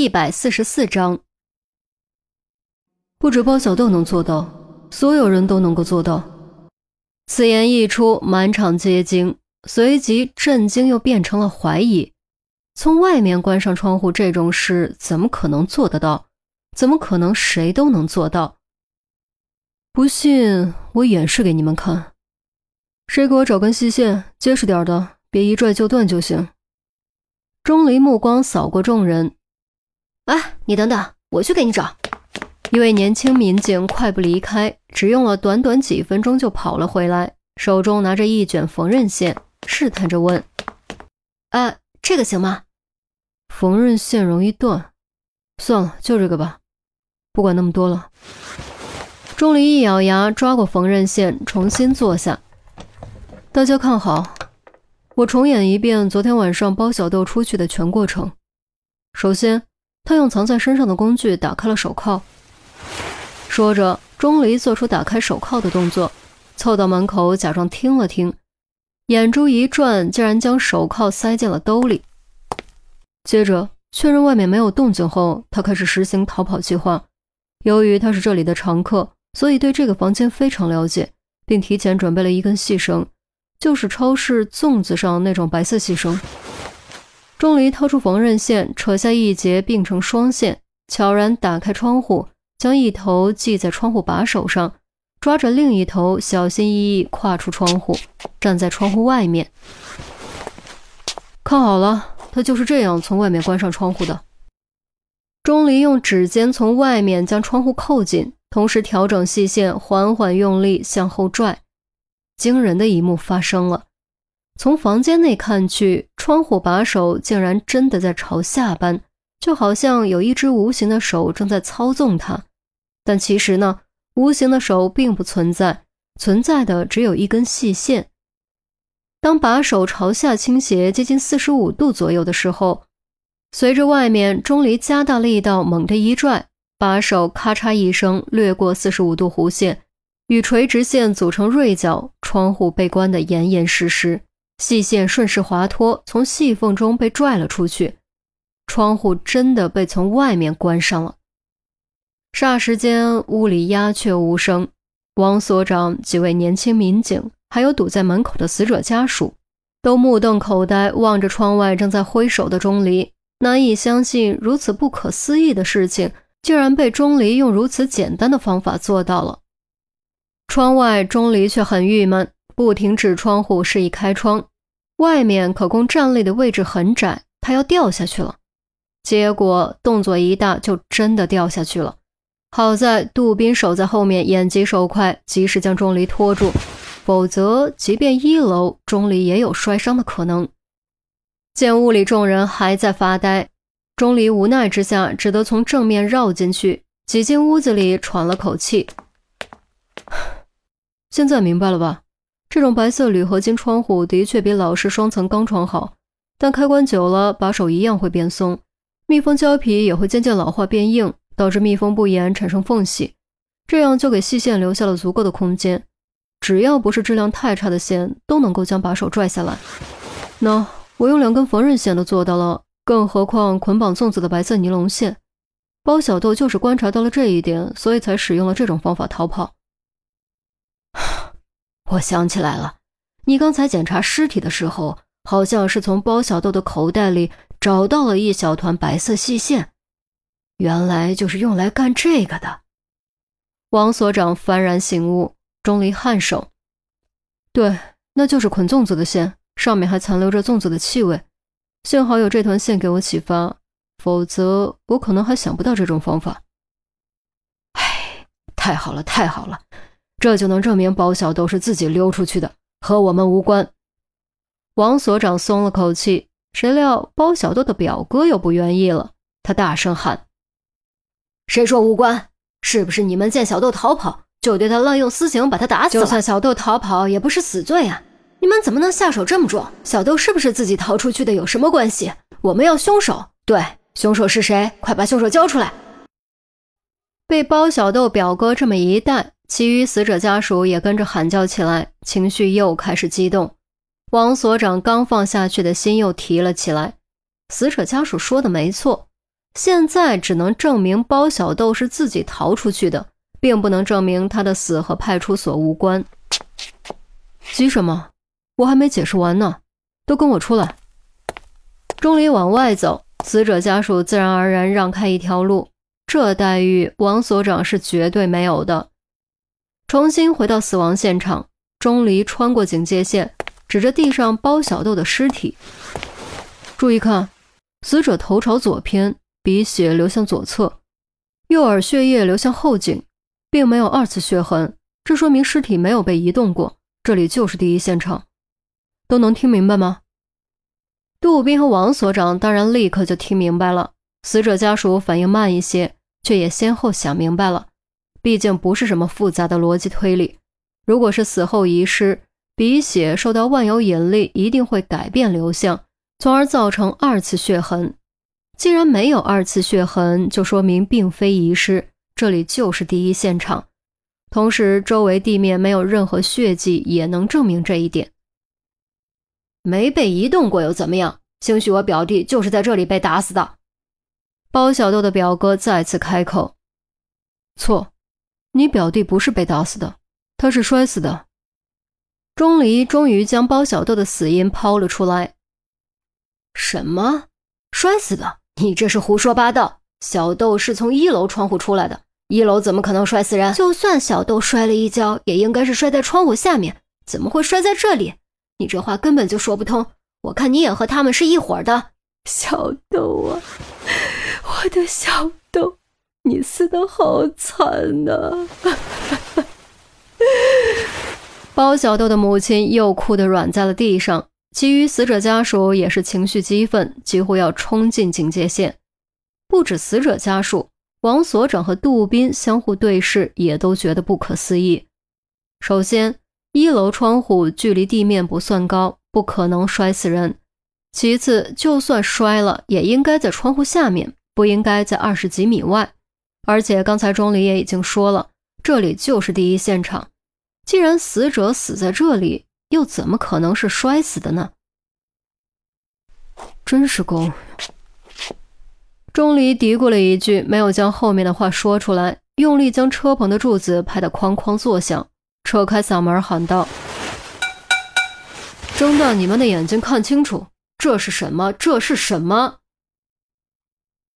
一百四十四章，不止包小豆能做到，所有人都能够做到。此言一出，满场皆惊，随即震惊又变成了怀疑。从外面关上窗户这种事，怎么可能做得到？怎么可能谁都能做到？不信，我演示给你们看。谁给我找根细线，结实点的，别一拽就断就行。钟离目光扫过众人。哎，你等等，我去给你找。一位年轻民警快步离开，只用了短短几分钟就跑了回来，手中拿着一卷缝纫线，试探着问：“啊，这个行吗？”缝纫线容易断，算了，就这个吧。不管那么多了。钟离一咬牙，抓过缝纫线，重新坐下。大家看好，我重演一遍昨天晚上包小豆出去的全过程。首先。他用藏在身上的工具打开了手铐，说着，钟离做出打开手铐的动作，凑到门口假装听了听，眼珠一转，竟然将手铐塞进了兜里。接着确认外面没有动静后，他开始实行逃跑计划。由于他是这里的常客，所以对这个房间非常了解，并提前准备了一根细绳，就是超市粽子上那种白色细绳。钟离掏出缝纫线，扯下一截并成双线，悄然打开窗户，将一头系在窗户把手上，抓着另一头，小心翼翼跨出窗户，站在窗户外面。看好了，他就是这样从外面关上窗户的。钟离用指尖从外面将窗户扣紧，同时调整细线，缓缓用力向后拽。惊人的一幕发生了。从房间内看去，窗户把手竟然真的在朝下扳，就好像有一只无形的手正在操纵它。但其实呢，无形的手并不存在，存在的只有一根细线。当把手朝下倾斜接近四十五度左右的时候，随着外面钟离加大力道猛地一拽，把手咔嚓一声掠过四十五度弧线，与垂直线组成锐角，窗户被关得严严实实。细线顺势滑脱，从细缝中被拽了出去，窗户真的被从外面关上了。霎时间，屋里鸦雀无声。王所长、几位年轻民警，还有堵在门口的死者家属，都目瞪口呆，望着窗外正在挥手的钟离，难以相信如此不可思议的事情，竟然被钟离用如此简单的方法做到了。窗外，钟离却很郁闷。不停指窗户示意开窗，外面可供站立的位置很窄，他要掉下去了。结果动作一大，就真的掉下去了。好在杜宾守在后面，眼疾手快，及时将钟离拖住，否则即便一楼，钟离也有摔伤的可能。见屋里众人还在发呆，钟离无奈之下，只得从正面绕进去，挤进屋子里，喘了口气。现在明白了吧？这种白色铝合金窗户的确比老式双层钢窗好，但开关久了，把手一样会变松，密封胶皮也会渐渐老化变硬，导致密封不严，产生缝隙。这样就给细线留下了足够的空间，只要不是质量太差的线，都能够将把手拽下来。喏，我用两根缝纫线都做到了，更何况捆绑粽子的白色尼龙线。包小豆就是观察到了这一点，所以才使用了这种方法逃跑。我想起来了，你刚才检查尸体的时候，好像是从包小豆的口袋里找到了一小团白色细线，原来就是用来干这个的。王所长幡然醒悟，钟离颔首：“对，那就是捆粽子的线，上面还残留着粽子的气味。幸好有这团线给我启发，否则我可能还想不到这种方法。”哎，太好了，太好了！这就能证明包小豆是自己溜出去的，和我们无关。王所长松了口气，谁料包小豆的表哥又不愿意了，他大声喊：“谁说无关？是不是你们见小豆逃跑，就对他滥用私刑，把他打死了？就算小豆逃跑，也不是死罪啊！你们怎么能下手这么重？小豆是不是自己逃出去的？有什么关系？我们要凶手。对，凶手是谁？快把凶手交出来！”被包小豆表哥这么一带。其余死者家属也跟着喊叫起来，情绪又开始激动。王所长刚放下去的心又提了起来。死者家属说的没错，现在只能证明包小豆是自己逃出去的，并不能证明他的死和派出所无关。急什么？我还没解释完呢，都跟我出来。钟离往外走，死者家属自然而然让开一条路。这待遇，王所长是绝对没有的。重新回到死亡现场，钟离穿过警戒线，指着地上包小豆的尸体：“注意看，死者头朝左偏。”鼻血流向左侧，右耳血液流向后颈，并没有二次血痕，这说明尸体没有被移动过。这里就是第一现场，都能听明白吗？杜武斌和王所长当然立刻就听明白了，死者家属反应慢一些，却也先后想明白了。毕竟不是什么复杂的逻辑推理，如果是死后遗失，鼻血受到万有引力，一定会改变流向，从而造成二次血痕。既然没有二次血痕，就说明并非遗失，这里就是第一现场。同时，周围地面没有任何血迹，也能证明这一点。没被移动过又怎么样？兴许我表弟就是在这里被打死的。包小豆的表哥再次开口：“错，你表弟不是被打死的，他是摔死的。”钟离终于将包小豆的死因抛了出来：“什么？摔死的？”你这是胡说八道！小豆是从一楼窗户出来的，一楼怎么可能摔死人？就算小豆摔了一跤，也应该是摔在窗户下面，怎么会摔在这里？你这话根本就说不通！我看你也和他们是一伙的。小豆啊，我的小豆，你死的好惨呐！包小豆的母亲又哭得软在了地上。其余死者家属也是情绪激愤，几乎要冲进警戒线。不止死者家属，王所长和杜斌相互对视，也都觉得不可思议。首先，一楼窗户距离地面不算高，不可能摔死人。其次，就算摔了，也应该在窗户下面，不应该在二十几米外。而且刚才钟离也已经说了，这里就是第一现场。既然死者死在这里，又怎么可能是摔死的呢？真是狗！钟离嘀咕了一句，没有将后面的话说出来，用力将车棚的柱子拍得哐哐作响，扯开嗓门喊道：“睁大你们的眼睛，看清楚，这是什么？这是什么？”